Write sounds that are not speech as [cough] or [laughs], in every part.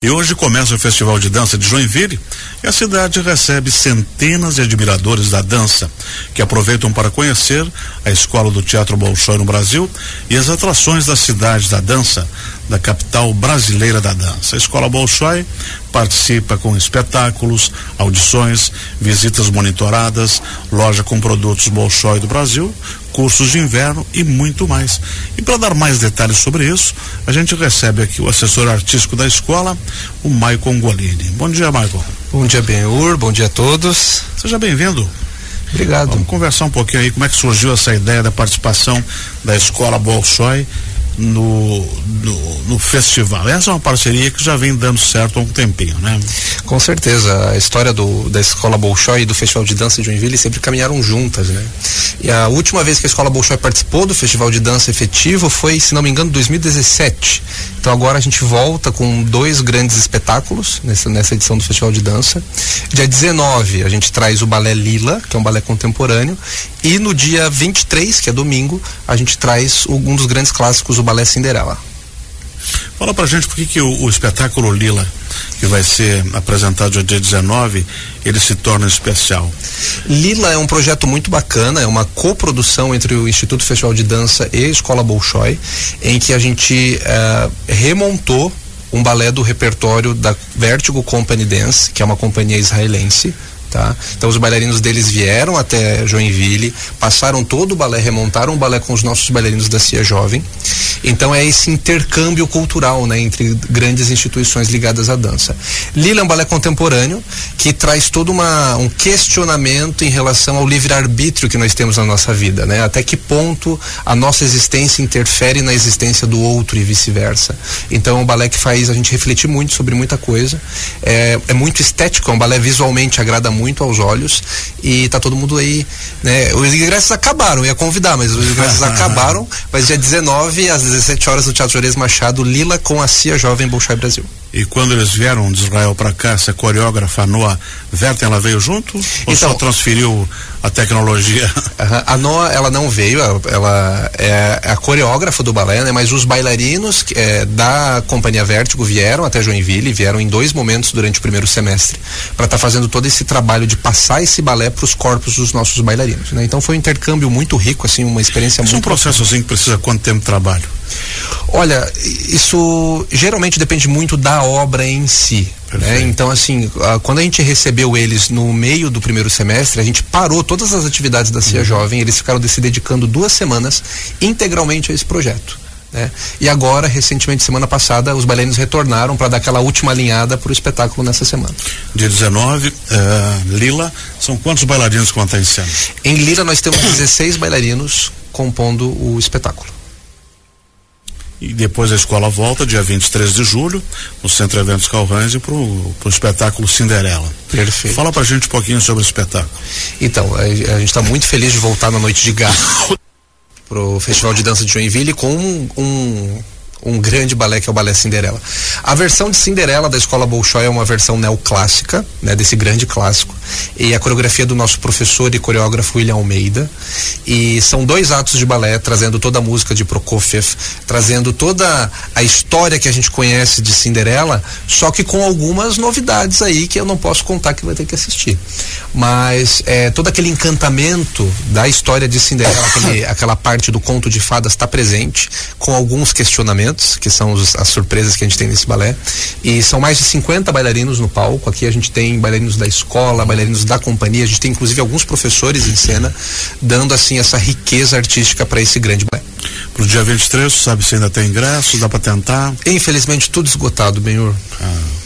E hoje começa o Festival de Dança de Joinville e a cidade recebe centenas de admiradores da dança que aproveitam para conhecer a escola do Teatro Bolshoi no Brasil e as atrações da cidade da dança, da capital brasileira da dança. A escola Bolshoi participa com espetáculos, audições, visitas monitoradas, loja com produtos Bolshoi do Brasil, cursos de inverno e muito mais. E para dar mais detalhes sobre isso, a gente recebe aqui o assessor artístico da escola, o Maicon Golini. Bom dia, Maicon. Bom dia, Benhur. Bom dia a todos. Seja bem-vindo. Obrigado. Vamos conversar um pouquinho aí como é que surgiu essa ideia da participação da escola Bolshoi no, no, no, festival. Essa é uma parceria que já vem dando certo há um tempinho, né? Com certeza. A história do, da Escola Bolshoi e do Festival de Dança de Joinville sempre caminharam juntas, né? E a última vez que a Escola Bolshoi participou do Festival de Dança efetivo foi, se não me engano, 2017. Então agora a gente volta com dois grandes espetáculos nessa, nessa edição do Festival de Dança. Dia 19 a gente traz o balé Lila, que é um balé contemporâneo, e no dia 23, que é domingo, a gente traz um dos grandes clássicos, o balé Cinderela. Fala pra gente por que, que o, o, espetáculo Lila, que vai ser apresentado dia 19, ele se torna especial. Lila é um projeto muito bacana, é uma coprodução entre o Instituto Festival de Dança e a Escola Bolshoi, em que a gente uh, remontou um balé do repertório da Vertigo Company Dance, que é uma companhia israelense, Tá? Então os bailarinos deles vieram até Joinville, passaram todo o balé, remontaram o balé com os nossos bailarinos da CIA Jovem. Então é esse intercâmbio cultural, né, entre grandes instituições ligadas à dança. Lila é um balé contemporâneo que traz todo uma, um questionamento em relação ao livre-arbítrio que nós temos na nossa vida, né? Até que ponto a nossa existência interfere na existência do outro e vice-versa. Então é um balé que faz a gente refletir muito sobre muita coisa. É, é muito estético, é um balé visualmente agrada muito aos olhos e tá todo mundo aí, né? Os ingressos acabaram, ia convidar, mas os ingressos [laughs] acabaram, mas dia 19 às 17 horas no Teatro Juarez Machado, Lila com a CIA Jovem Bolshoi Brasil. E quando eles vieram de Israel para cá, essa coreógrafa Noa Verten, ela veio junto? Ou então, só transferiu a tecnologia? A Noa, ela não veio, ela é a coreógrafa do balé, né? Mas os bailarinos é, da Companhia Vértigo vieram até Joinville, vieram em dois momentos durante o primeiro semestre, para estar tá fazendo todo esse trabalho de passar esse balé para os corpos dos nossos bailarinos, né? Então foi um intercâmbio muito rico, assim, uma experiência Isso muito... é um processo assim que precisa quanto tempo de trabalho? Olha, isso geralmente depende muito da obra em si. Né? Então, assim, quando a gente recebeu eles no meio do primeiro semestre, a gente parou todas as atividades da CIA uhum. Jovem, eles ficaram se dedicando duas semanas integralmente a esse projeto. Né? E agora, recentemente, semana passada, os bailarinos retornaram para dar aquela última alinhada para o espetáculo nessa semana. Dia 19, uh, eh, Lila, são quantos bailarinos que vão estar em cena? Em Lila nós temos 16 bailarinos compondo o espetáculo. E depois a escola volta, dia 23 de julho, no Centro Eventos Calvães, para o espetáculo Cinderela. Perfeito. Fala pra gente um pouquinho sobre o espetáculo. Então, a, a gente está muito feliz de voltar na noite de gala [laughs] para o Festival de Dança de Joinville com um, um um grande balé que é o balé Cinderela. A versão de Cinderela da escola Bolshoi é uma versão neoclássica, né, desse grande clássico, e a coreografia do nosso professor e coreógrafo William Almeida. E são dois atos de balé trazendo toda a música de Prokofiev, trazendo toda a história que a gente conhece de Cinderela, só que com algumas novidades aí que eu não posso contar que vai ter que assistir. Mas é, todo aquele encantamento da história de Cinderela, aquele, aquela parte do conto de fadas está presente, com alguns questionamentos que são os, as surpresas que a gente tem nesse balé. E são mais de 50 bailarinos no palco. Aqui a gente tem bailarinos da escola, bailarinos da companhia, a gente tem inclusive alguns professores em cena, dando assim essa riqueza artística para esse grande balé. Pro dia 23, sabe se ainda tem ingresso, dá para tentar? Infelizmente tudo esgotado, Benhur. Ah.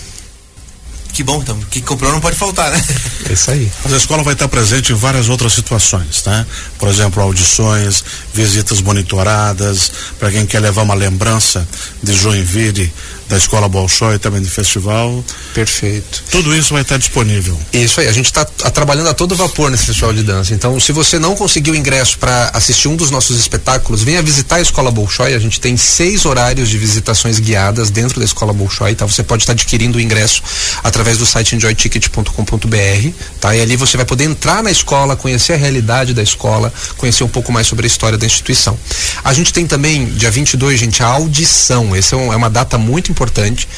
Que bom, então. Que comprou não pode faltar, né? É isso aí. Mas a escola vai estar presente em várias outras situações, tá? Por exemplo, audições, visitas monitoradas, para quem quer levar uma lembrança de Joinville da Escola Bolshoi, também do festival. Perfeito. Tudo isso vai estar disponível. Isso aí, a gente está trabalhando a todo vapor nesse festival de dança. Então, se você não conseguiu ingresso para assistir um dos nossos espetáculos, venha visitar a Escola Bolshoi. A gente tem seis horários de visitações guiadas dentro da Escola Bolshoi, tá? Você pode estar adquirindo o ingresso através do site enjoyticket.com.br, tá? E ali você vai poder entrar na escola, conhecer a realidade da escola, conhecer um pouco mais sobre a história da instituição. A gente tem também, dia 22, gente, a audição. Essa é, um, é uma data muito importante importante.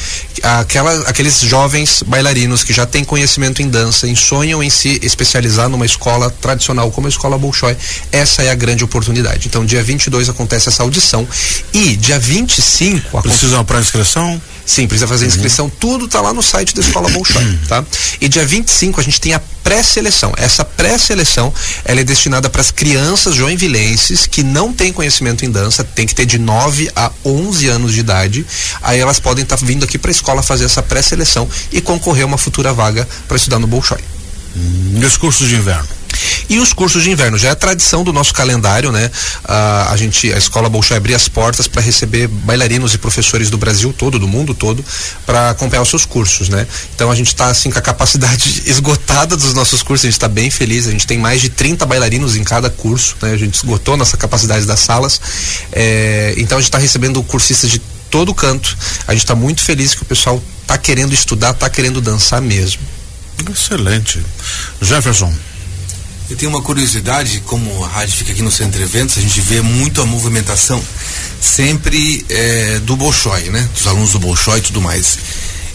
Aquela, aqueles jovens bailarinos que já têm conhecimento em dança e sonham em se especializar numa escola tradicional como a Escola Bolshoi, essa é a grande oportunidade. Então, dia 22 acontece essa audição e dia 25 Precisa para inscrição? Sim, precisa fazer inscrição, uhum. tudo tá lá no site da Escola Bolshoi, tá? E dia 25 a gente tem a pré-seleção. Essa pré-seleção, ela é destinada para as crianças joinvilenses que não têm conhecimento em dança, tem que ter de 9 a 11 anos de idade. Aí elas podem estar tá vindo aqui para a escola fazer essa pré-seleção e concorrer a uma futura vaga para estudar no Bolshoi. Hum, e os cursos de inverno? E os cursos de inverno, já é tradição do nosso calendário, né? Ah, a gente, a escola Bolshoi abrir as portas para receber bailarinos e professores do Brasil todo, do mundo todo, para acompanhar os seus cursos, né? Então a gente está assim com a capacidade [laughs] esgotada dos nossos cursos, a gente está bem feliz, a gente tem mais de 30 bailarinos em cada curso, né? A gente esgotou nossa capacidade das salas, é, então a gente está recebendo cursistas de todo canto, a gente está muito feliz que o pessoal está querendo estudar, está querendo dançar mesmo. Excelente. Jefferson. Eu tenho uma curiosidade, como a rádio fica aqui no centro de eventos, a gente vê muito a movimentação sempre é, do Bolshoi, né? Dos alunos do Bolshoi e tudo mais.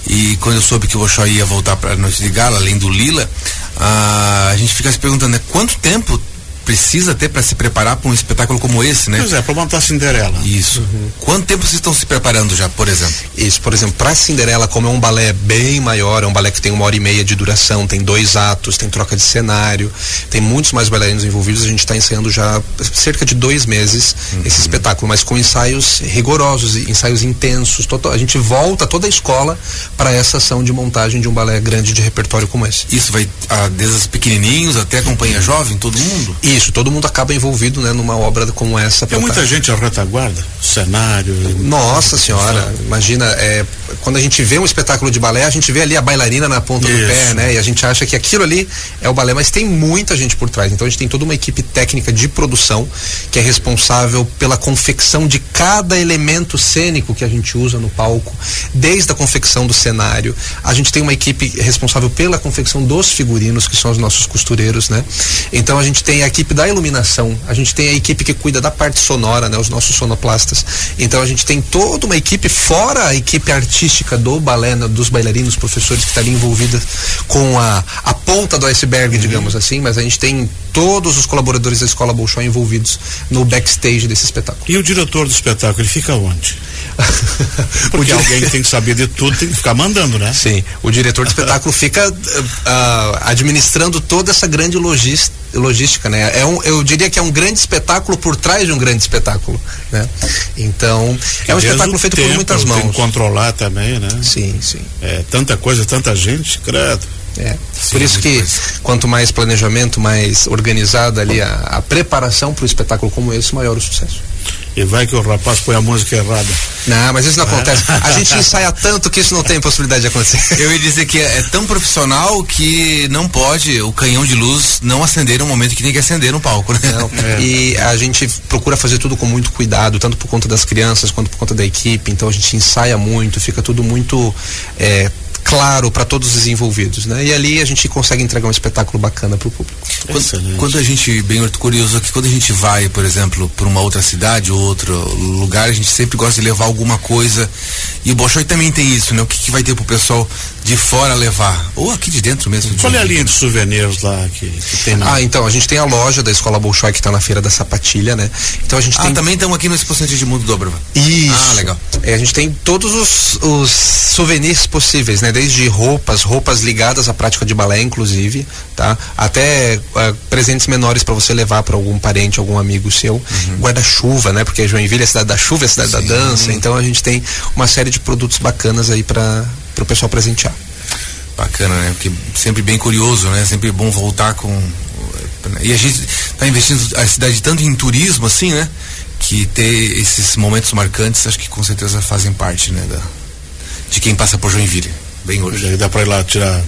E quando eu soube que o Bolshoi ia voltar para a noite de gala, além do Lila, a, a gente fica se perguntando, né? Quanto tempo precisa ter para se preparar para um espetáculo como esse, né? Pois é, para montar Cinderela. Isso. Uhum. Quanto tempo vocês estão se preparando já, por exemplo? Isso, por exemplo, para Cinderela, como é um balé bem maior, é um balé que tem uma hora e meia de duração, tem dois atos, tem troca de cenário, tem muitos mais bailarinos envolvidos, a gente está ensaiando já cerca de dois meses uhum. esse espetáculo, mas com ensaios rigorosos, ensaios intensos. Total, a gente volta toda a escola para essa ação de montagem de um balé grande de repertório como esse. Isso vai ah, desde os pequenininhos até a companhia jovem, todo mundo? Isso isso, todo mundo acaba envolvido né, numa obra como essa. Tem muita gente à retaguarda, cenário. Nossa senhora, imagina, é, quando a gente vê um espetáculo de balé, a gente vê ali a bailarina na ponta Isso. do pé, né? E a gente acha que aquilo ali é o balé, mas tem muita gente por trás. Então a gente tem toda uma equipe técnica de produção que é responsável pela confecção de cada elemento cênico que a gente usa no palco, desde a confecção do cenário. A gente tem uma equipe responsável pela confecção dos figurinos, que são os nossos costureiros, né? Então a gente tem a equipe equipe da iluminação, a gente tem a equipe que cuida da parte sonora, né, os nossos sonoplastas. Então a gente tem toda uma equipe fora a equipe artística do balé, dos bailarinos, professores que está ali envolvida com a ponta do iceberg, uhum. digamos assim, mas a gente tem todos os colaboradores da Escola Bolshoi envolvidos no backstage desse espetáculo. E o diretor do espetáculo, ele fica onde? [laughs] Porque alguém tem que saber de tudo, tem que ficar mandando, né? Sim, o diretor do espetáculo fica uh, administrando toda essa grande logística logística, né? É um, eu diria que é um grande espetáculo por trás de um grande espetáculo, né? Então, é um espetáculo feito tempo, por muitas mãos. Tem que controlar também, né? Sim, sim. É, tanta coisa, tanta gente, credo. É. Sim, Por isso que coisa. quanto mais planejamento, mais organizada ali a, a preparação para um espetáculo como esse, maior o sucesso. E vai que o rapaz põe a música errada. Não, mas isso não acontece. A gente ensaia tanto que isso não tem possibilidade de acontecer. [laughs] Eu ia dizer que é, é tão profissional que não pode o canhão de luz não acender no momento que tem que acender no palco, né? Não. É. E a gente procura fazer tudo com muito cuidado, tanto por conta das crianças quanto por conta da equipe. Então a gente ensaia muito, fica tudo muito é, claro para todos os envolvidos, né? E ali a gente consegue entregar um espetáculo bacana para o público. Quando, quando, a gente, bem curioso aqui, quando a gente vai, por exemplo, para uma outra cidade ou outro lugar, a gente sempre gosta de levar alguma coisa. E o Bolshoi também tem isso, né? O que, que vai ter pro pessoal de fora levar? Ou aqui de dentro mesmo? Qual é a linha de souvenirs lá que, que tem na... Ah, então, a gente tem a loja da Escola Bolshoi que está na Feira da Sapatilha, né? Então a gente ah, tem... também estamos aqui no Expoente de Mundo Dobrava. Isso. Ah, legal. É, a gente tem todos os, os souvenirs possíveis, né? Desde roupas, roupas ligadas à prática de balé, inclusive, tá? Até uh, presentes menores para você levar para algum parente, algum amigo seu. Uhum. Guarda-chuva, né? Porque Joinville é a cidade da chuva, é a cidade Sim. da dança. Então a gente tem uma série de produtos bacanas aí para o pessoal presentear. Bacana, né? Porque sempre bem curioso, né? Sempre bom voltar com. E a gente está investindo a cidade tanto em turismo, assim, né? Que ter esses momentos marcantes, acho que com certeza fazem parte, né? Da, de quem passa por Joinville. Bem hoje. Dá para ir lá tirar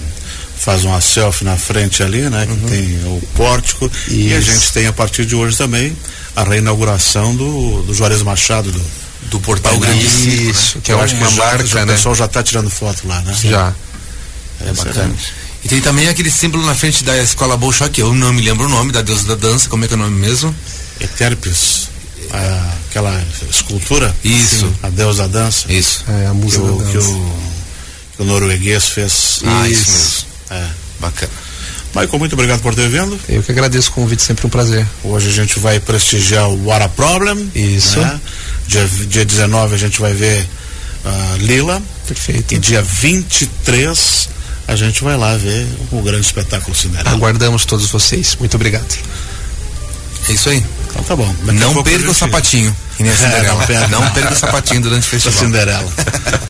faz uma selfie na frente ali, né? Uhum. Que tem o pórtico. Isso. E a gente tem a partir de hoje também a reinauguração do, do Juarez Machado, do, do portal grande Isso, né? que é uma que marca, já, né? O pessoal já está tirando foto lá, né? Já. É, é bacana. E tem também aquele símbolo na frente da escola Bolshoi, que eu não me lembro o nome da deusa da dança, como é que é o nome mesmo? Eterpes. Ah, aquela escultura. Isso. A Deus da Dança. Isso. É, a Que música o, da que dança. o, que o norueguês fez. Ah, isso mesmo. É. Bacana. Michael, muito obrigado por ter vindo. Eu que agradeço o convite, sempre um prazer. Hoje a gente vai prestigiar o What a Problem. Isso. né? Dia, dia 19 a gente vai ver ah, Lila. Perfeito. E dia 23 a gente vai lá ver o grande espetáculo Cinderela. Aguardamos todos vocês. Muito obrigado. É isso aí. Então tá bom. Daqui Não perca o sapatinho. Que nem a [laughs] É, Cinderela. não perca. não perca o sapatinho durante o [laughs] festival. Cinderela. [laughs]